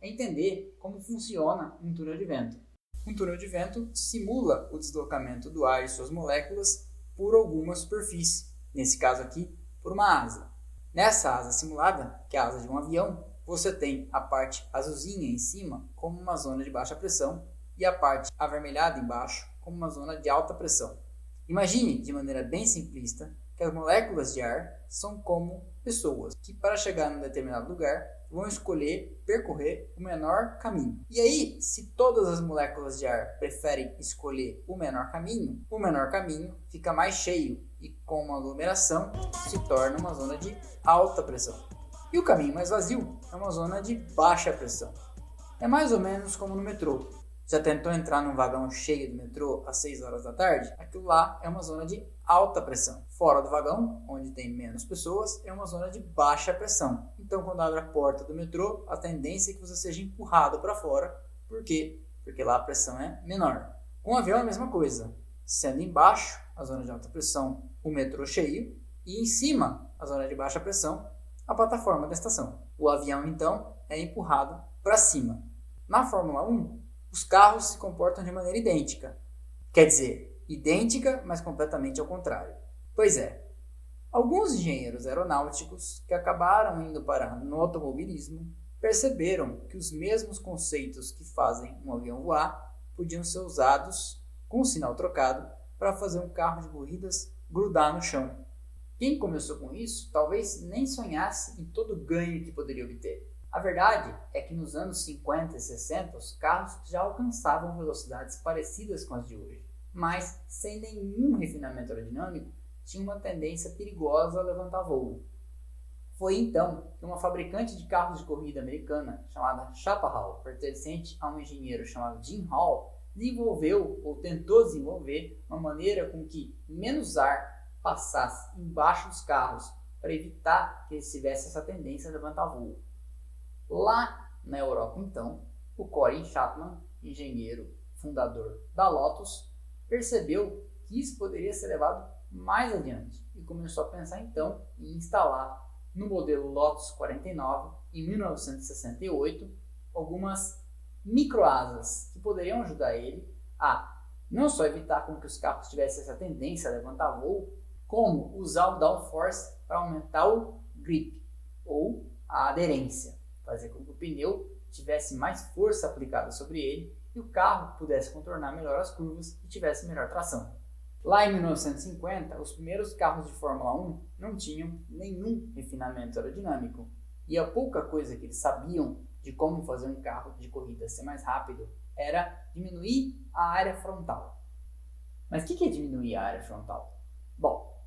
é entender como funciona um túnel de vento. Um túnel de vento simula o deslocamento do ar e suas moléculas por alguma superfície, nesse caso aqui, por uma asa. Nessa asa simulada, que é a asa de um avião, você tem a parte azulzinha em cima como uma zona de baixa pressão e a parte avermelhada embaixo como uma zona de alta pressão. Imagine, de maneira bem simplista, que as moléculas de ar são como pessoas que, para chegar num determinado lugar, vão escolher percorrer o menor caminho. E aí, se todas as moléculas de ar preferem escolher o menor caminho, o menor caminho fica mais cheio e, com uma aglomeração, se torna uma zona de alta pressão. E o caminho mais vazio é uma zona de baixa pressão. É mais ou menos como no metrô. Já tentou entrar num vagão cheio do metrô às 6 horas da tarde? Aquilo lá é uma zona de alta pressão. Fora do vagão, onde tem menos pessoas, é uma zona de baixa pressão. Então, quando abre a porta do metrô, a tendência é que você seja empurrado para fora. Por quê? Porque lá a pressão é menor. Com o avião é a mesma coisa. Sendo embaixo, a zona de alta pressão, o metrô cheio, e em cima, a zona de baixa pressão, a plataforma da estação. O avião, então, é empurrado para cima. Na Fórmula 1, os carros se comportam de maneira idêntica. Quer dizer, idêntica, mas completamente ao contrário. Pois é, alguns engenheiros aeronáuticos que acabaram indo parar no automobilismo perceberam que os mesmos conceitos que fazem um avião voar podiam ser usados com o sinal trocado para fazer um carro de corridas grudar no chão. Quem começou com isso talvez nem sonhasse em todo o ganho que poderia obter. A verdade é que nos anos 50 e 60 os carros já alcançavam velocidades parecidas com as de hoje, mas sem nenhum refinamento aerodinâmico tinham uma tendência perigosa a levantar voo. Foi então que uma fabricante de carros de corrida americana chamada Chaparral, pertencente a um engenheiro chamado Jim Hall, desenvolveu ou tentou desenvolver uma maneira com que menos ar passasse embaixo dos carros para evitar que eles tivessem essa tendência a levantar voo. Lá na Europa, então, o Colin Chapman, engenheiro fundador da Lotus, percebeu que isso poderia ser levado mais adiante e começou a pensar então em instalar no modelo Lotus 49 em 1968 algumas microasas que poderiam ajudar ele a não só evitar com que os carros tivessem essa tendência a levantar voo, como usar o downforce para aumentar o grip ou a aderência fazer com que o pneu tivesse mais força aplicada sobre ele e o carro pudesse contornar melhor as curvas e tivesse melhor tração. Lá em 1950, os primeiros carros de Fórmula 1 não tinham nenhum refinamento aerodinâmico e a pouca coisa que eles sabiam de como fazer um carro de corrida ser mais rápido era diminuir a área frontal. Mas o que é diminuir a área frontal? Bom,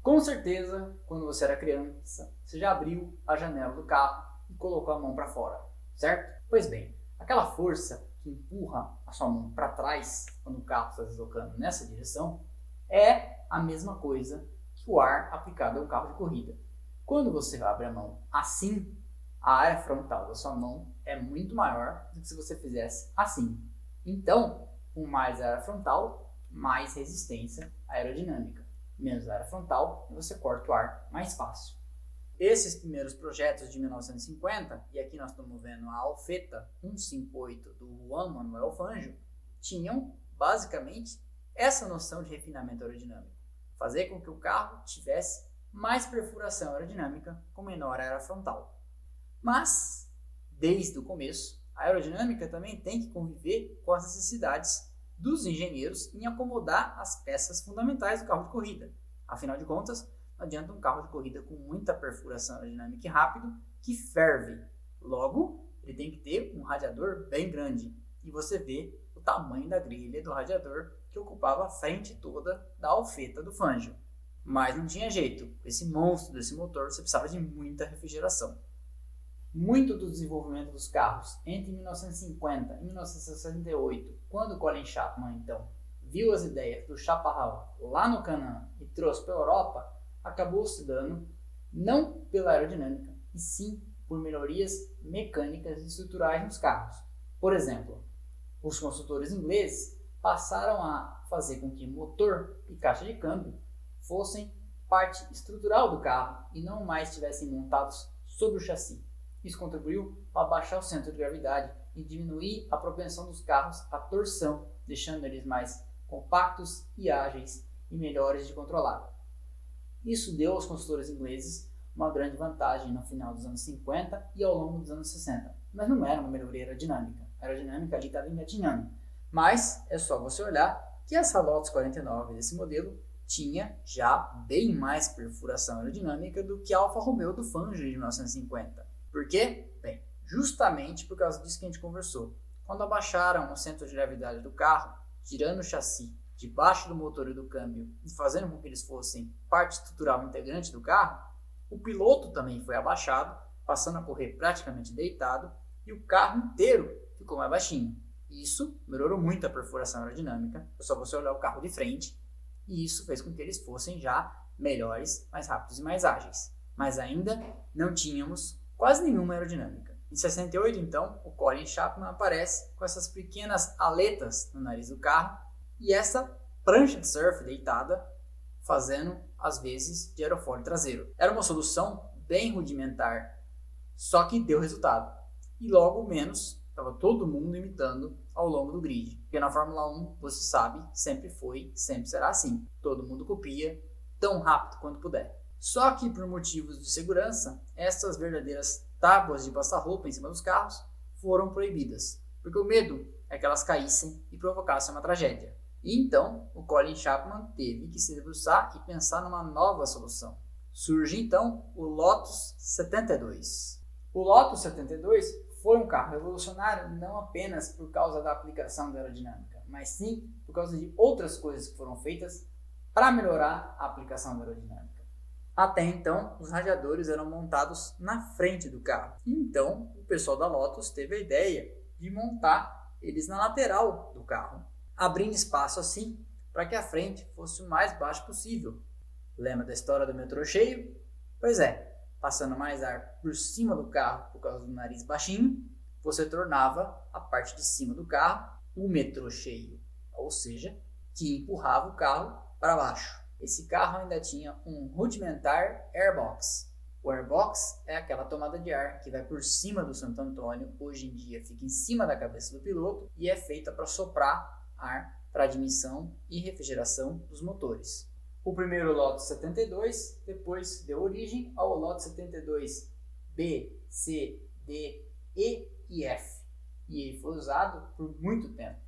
com certeza, quando você era criança, você já abriu a janela do carro e colocou a mão para fora, certo? Pois bem, aquela força que empurra a sua mão para trás quando o carro está deslocando nessa direção é a mesma coisa que o ar aplicado a um carro de corrida. Quando você abre a mão assim, a área frontal da sua mão é muito maior do que se você fizesse assim. Então, com mais área frontal, mais resistência aerodinâmica. Menos área frontal, você corta o ar mais fácil. Esses primeiros projetos de 1950, e aqui nós estamos vendo a Alfeta 158 do Juan Manuel Fangio, tinham basicamente essa noção de refinamento aerodinâmico. Fazer com que o carro tivesse mais perfuração aerodinâmica com menor área frontal. Mas, desde o começo, a aerodinâmica também tem que conviver com as necessidades dos engenheiros em acomodar as peças fundamentais do carro de corrida. Afinal de contas, não adianta um carro de corrida com muita perfuração aerodinâmica e rápido que ferve. Logo, ele tem que ter um radiador bem grande. E você vê o tamanho da grelha do radiador que ocupava a frente toda da alfeta do Fangio. Mas não tinha jeito. Esse monstro desse motor, você precisava de muita refrigeração. Muito do desenvolvimento dos carros entre 1950 e 1968, quando Colin Chapman então viu as ideias do Chaparral lá no Canaan e trouxe para a Europa, acabou se dando não pela aerodinâmica, e sim por melhorias mecânicas e estruturais nos carros. Por exemplo, os construtores ingleses passaram a fazer com que motor e caixa de câmbio fossem parte estrutural do carro e não mais estivessem montados sobre o chassi. Isso contribuiu para baixar o centro de gravidade e diminuir a propensão dos carros à torção, deixando eles mais compactos e ágeis e melhores de controlar. Isso deu aos consultores ingleses uma grande vantagem no final dos anos 50 e ao longo dos anos 60. Mas não era uma melhoria aerodinâmica. A aerodinâmica ali estava engatinhando. Mas é só você olhar que essa Lotus 49 desse modelo tinha já bem mais perfuração aerodinâmica do que a Alfa Romeo do Fangio de 1950. Por quê? Bem, justamente por causa disso que a gente conversou. Quando abaixaram o centro de gravidade do carro, tirando o chassi debaixo do motor e do câmbio e fazendo com que eles fossem parte estrutural integrante do carro, o piloto também foi abaixado, passando a correr praticamente deitado e o carro inteiro ficou mais baixinho. Isso melhorou muito a perfuração aerodinâmica, é só você olhar o carro de frente, e isso fez com que eles fossem já melhores, mais rápidos e mais ágeis. Mas ainda não tínhamos quase nenhuma aerodinâmica. Em 68, então, o Colin Chapman aparece com essas pequenas aletas no nariz do carro e essa prancha de surf deitada, fazendo às vezes de aerofólio traseiro. Era uma solução bem rudimentar, só que deu resultado. E logo menos estava todo mundo imitando ao longo do grid. Porque na Fórmula 1, você sabe, sempre foi, sempre será assim. Todo mundo copia tão rápido quanto puder. Só que por motivos de segurança, essas verdadeiras tábuas de passar roupa em cima dos carros foram proibidas, porque o medo é que elas caíssem e provocassem uma tragédia. Então, o Colin Chapman teve que se debruçar e pensar numa nova solução. Surge então o Lotus 72. O Lotus 72 foi um carro revolucionário não apenas por causa da aplicação da aerodinâmica, mas sim por causa de outras coisas que foram feitas para melhorar a aplicação da aerodinâmica. Até então, os radiadores eram montados na frente do carro. Então, o pessoal da Lotus teve a ideia de montar eles na lateral do carro, abrindo espaço assim para que a frente fosse o mais baixo possível. Lembra da história do metrô cheio? Pois é, passando mais ar por cima do carro por causa do nariz baixinho, você tornava a parte de cima do carro o metrô cheio, ou seja, que empurrava o carro para baixo. Esse carro ainda tinha um rudimentar airbox. O airbox é aquela tomada de ar que vai por cima do Santo Antônio, hoje em dia fica em cima da cabeça do piloto e é feita para soprar ar para admissão e refrigeração dos motores. O primeiro Lotus 72 depois deu origem ao Lotus 72 B, C, D, E e F. E ele foi usado por muito tempo.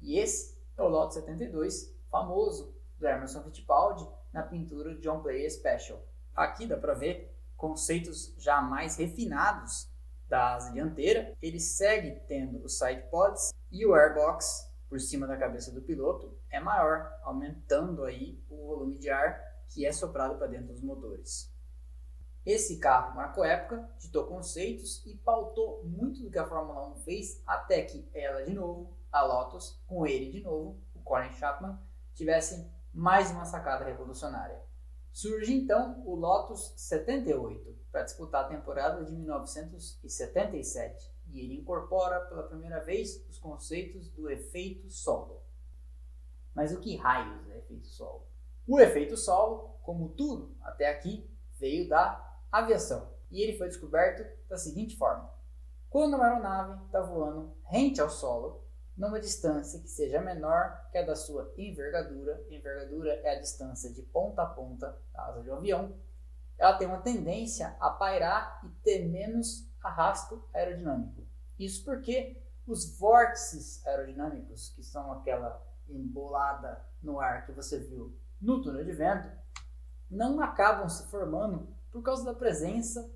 E esse é o Lotus 72, famoso do Emerson Fittipaldi na pintura John Player Special. Aqui dá para ver conceitos já mais refinados da asa dianteira. Ele segue tendo os side pods e o airbox por cima da cabeça do piloto é maior, aumentando aí o volume de ar que é soprado para dentro dos motores. Esse carro marcou época, ditou conceitos e pautou muito do que a Fórmula 1 fez até que ela de novo, a Lotus, com ele de novo, o Colin Chapman, tivessem mais uma sacada revolucionária. Surge então o Lotus 78 para disputar a temporada de 1977 e ele incorpora pela primeira vez os conceitos do efeito solo. Mas o que raios é efeito solo? O efeito solo, como tudo até aqui, veio da aviação e ele foi descoberto da seguinte forma: quando uma aeronave está voando rente ao solo, numa distância que seja menor que a da sua envergadura, envergadura é a distância de ponta a ponta da asa de um avião, ela tem uma tendência a pairar e ter menos arrasto aerodinâmico. Isso porque os vórtices aerodinâmicos, que são aquela embolada no ar que você viu no túnel de vento, não acabam se formando por causa da presença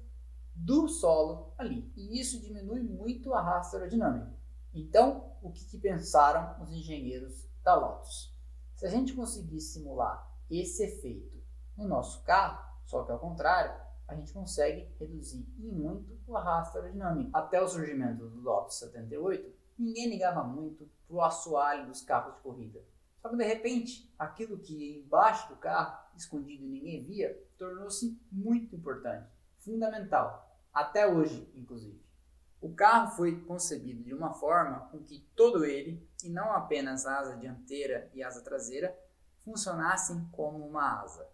do solo ali. E isso diminui muito o arrasto aerodinâmico. Então, o que, que pensaram os engenheiros da Lotus? Se a gente conseguir simular esse efeito no nosso carro, só que ao contrário, a gente consegue reduzir em muito o arrasto aerodinâmico. Até o surgimento do Lotus 78, ninguém ligava muito para o assoalho dos carros de corrida. Só que de repente, aquilo que embaixo do carro, escondido e ninguém via, tornou-se muito importante, fundamental, até hoje, inclusive. O carro foi concebido de uma forma com que todo ele, e não apenas a asa dianteira e a asa traseira, funcionassem como uma asa.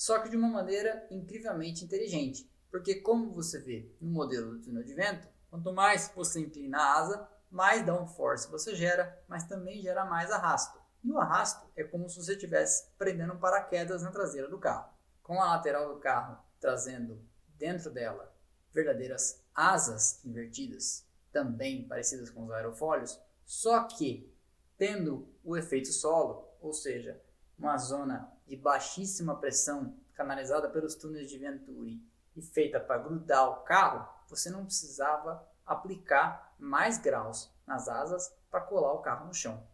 Só que de uma maneira incrivelmente inteligente, porque como você vê no modelo do túnel de vento, quanto mais você inclina a asa, mais downforce você gera, mas também gera mais arrasto. E o arrasto é como se você estivesse prendendo um paraquedas na traseira do carro. Com a lateral do carro trazendo dentro dela verdadeiras asas invertidas, também parecidas com os aerofólios, só que tendo o efeito solo, ou seja, uma zona de baixíssima pressão canalizada pelos túneis de Venturi e feita para grudar o carro, você não precisava aplicar mais graus nas asas para colar o carro no chão.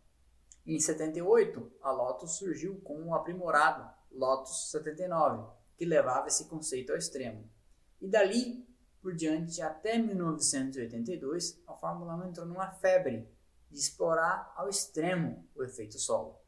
Em 78, a Lotus surgiu com um aprimorado Lotus 79, que levava esse conceito ao extremo. E dali por diante, até 1982, a Fórmula 1 entrou numa febre de explorar ao extremo o efeito solo.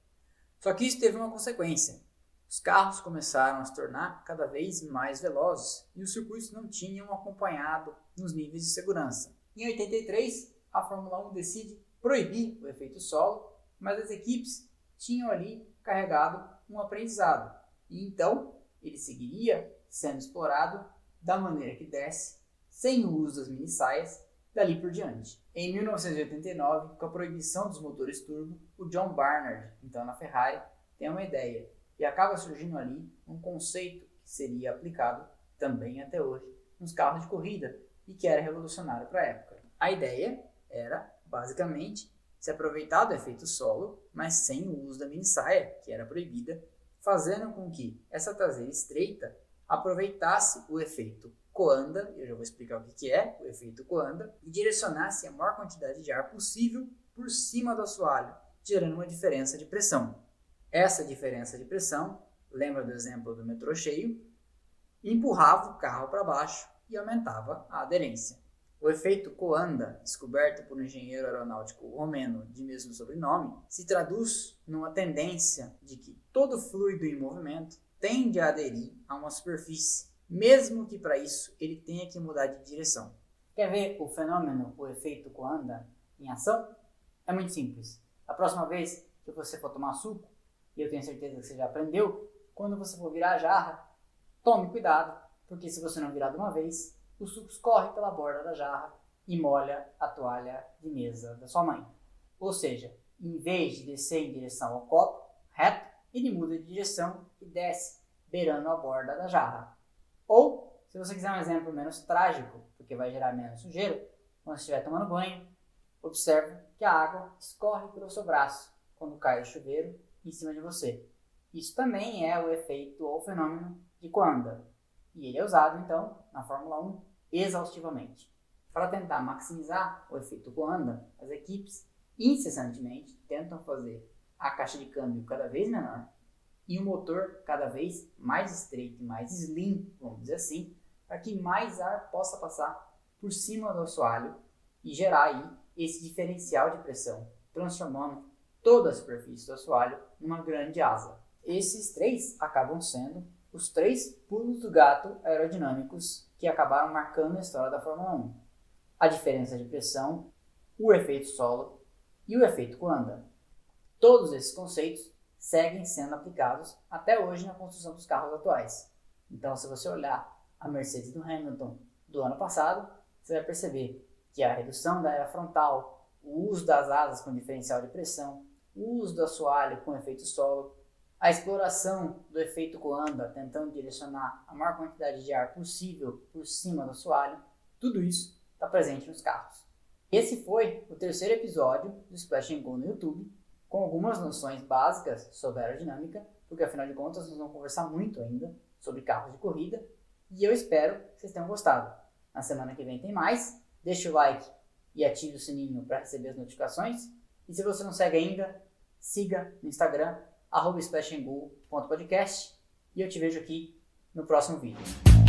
Só que isso teve uma consequência. Os carros começaram a se tornar cada vez mais velozes e os circuitos não tinham acompanhado nos níveis de segurança. Em 83, a Fórmula 1 decide proibir o efeito solo, mas as equipes tinham ali carregado um aprendizado e então ele seguiria sendo explorado da maneira que desce, sem o uso das mini saias, dali por diante. Em 1989, com a proibição dos motores turbo, o John Barnard, então na Ferrari, tem uma ideia e acaba surgindo ali um conceito que seria aplicado também até hoje nos carros de corrida e que era revolucionário para a época. A ideia era, basicamente, se aproveitar do efeito solo, mas sem o uso da mini saia, que era proibida, fazendo com que essa traseira estreita aproveitasse o efeito coanda, eu já vou explicar o que é o efeito coanda, e direcionasse a maior quantidade de ar possível por cima do assoalho, gerando uma diferença de pressão. Essa diferença de pressão, lembra do exemplo do metrô cheio, empurrava o carro para baixo e aumentava a aderência. O efeito Coanda, descoberto por um engenheiro aeronáutico romeno de mesmo sobrenome, se traduz numa tendência de que todo fluido em movimento tende a aderir a uma superfície, mesmo que para isso ele tenha que mudar de direção. Quer ver o fenômeno, o efeito Coanda, em ação? É muito simples. A próxima vez que você for tomar suco, e eu tenho certeza que você já aprendeu, quando você for virar a jarra, tome cuidado, porque se você não virar de uma vez, o suco escorre pela borda da jarra e molha a toalha de mesa da sua mãe. Ou seja, em vez de descer em direção ao copo, reto, ele muda de direção e desce, beirando a borda da jarra. Ou, se você quiser um exemplo menos trágico, porque vai gerar menos sujeira, quando estiver tomando banho, observe que a água escorre pelo seu braço quando cai o chuveiro em cima de você. Isso também é o efeito ou fenômeno de Coanda. E ele é usado, então, na Fórmula 1 exaustivamente. Para tentar maximizar o efeito Coanda, as equipes incessantemente tentam fazer a caixa de câmbio cada vez menor e o motor cada vez mais estreito e mais slim, vamos dizer assim, para que mais ar possa passar por cima do assoalho e gerar aí esse diferencial de pressão, transformando toda a superfície do assoalho numa grande asa. Esses três acabam sendo os três pulos do gato aerodinâmicos que acabaram marcando a história da Fórmula 1. A diferença de pressão, o efeito solo e o efeito Coanda. Todos esses conceitos seguem sendo aplicados até hoje na construção dos carros atuais. Então, se você olhar a Mercedes do Hamilton do ano passado, você vai perceber que a redução da era frontal, o uso das asas com diferencial de pressão, o uso do assoalho com efeito solo, a exploração do efeito Coanda, tentando direcionar a maior quantidade de ar possível por cima do assoalho, tudo isso está presente nos carros. Esse foi o terceiro episódio do Splash Go no YouTube, com algumas noções básicas sobre aerodinâmica, porque afinal de contas nós vamos conversar muito ainda sobre carros de corrida, e eu espero que vocês tenham gostado. Na semana que vem tem mais, deixe o like e ative o sininho para receber as notificações, e se você não segue ainda, siga no Instagram, arroba e eu te vejo aqui no próximo vídeo.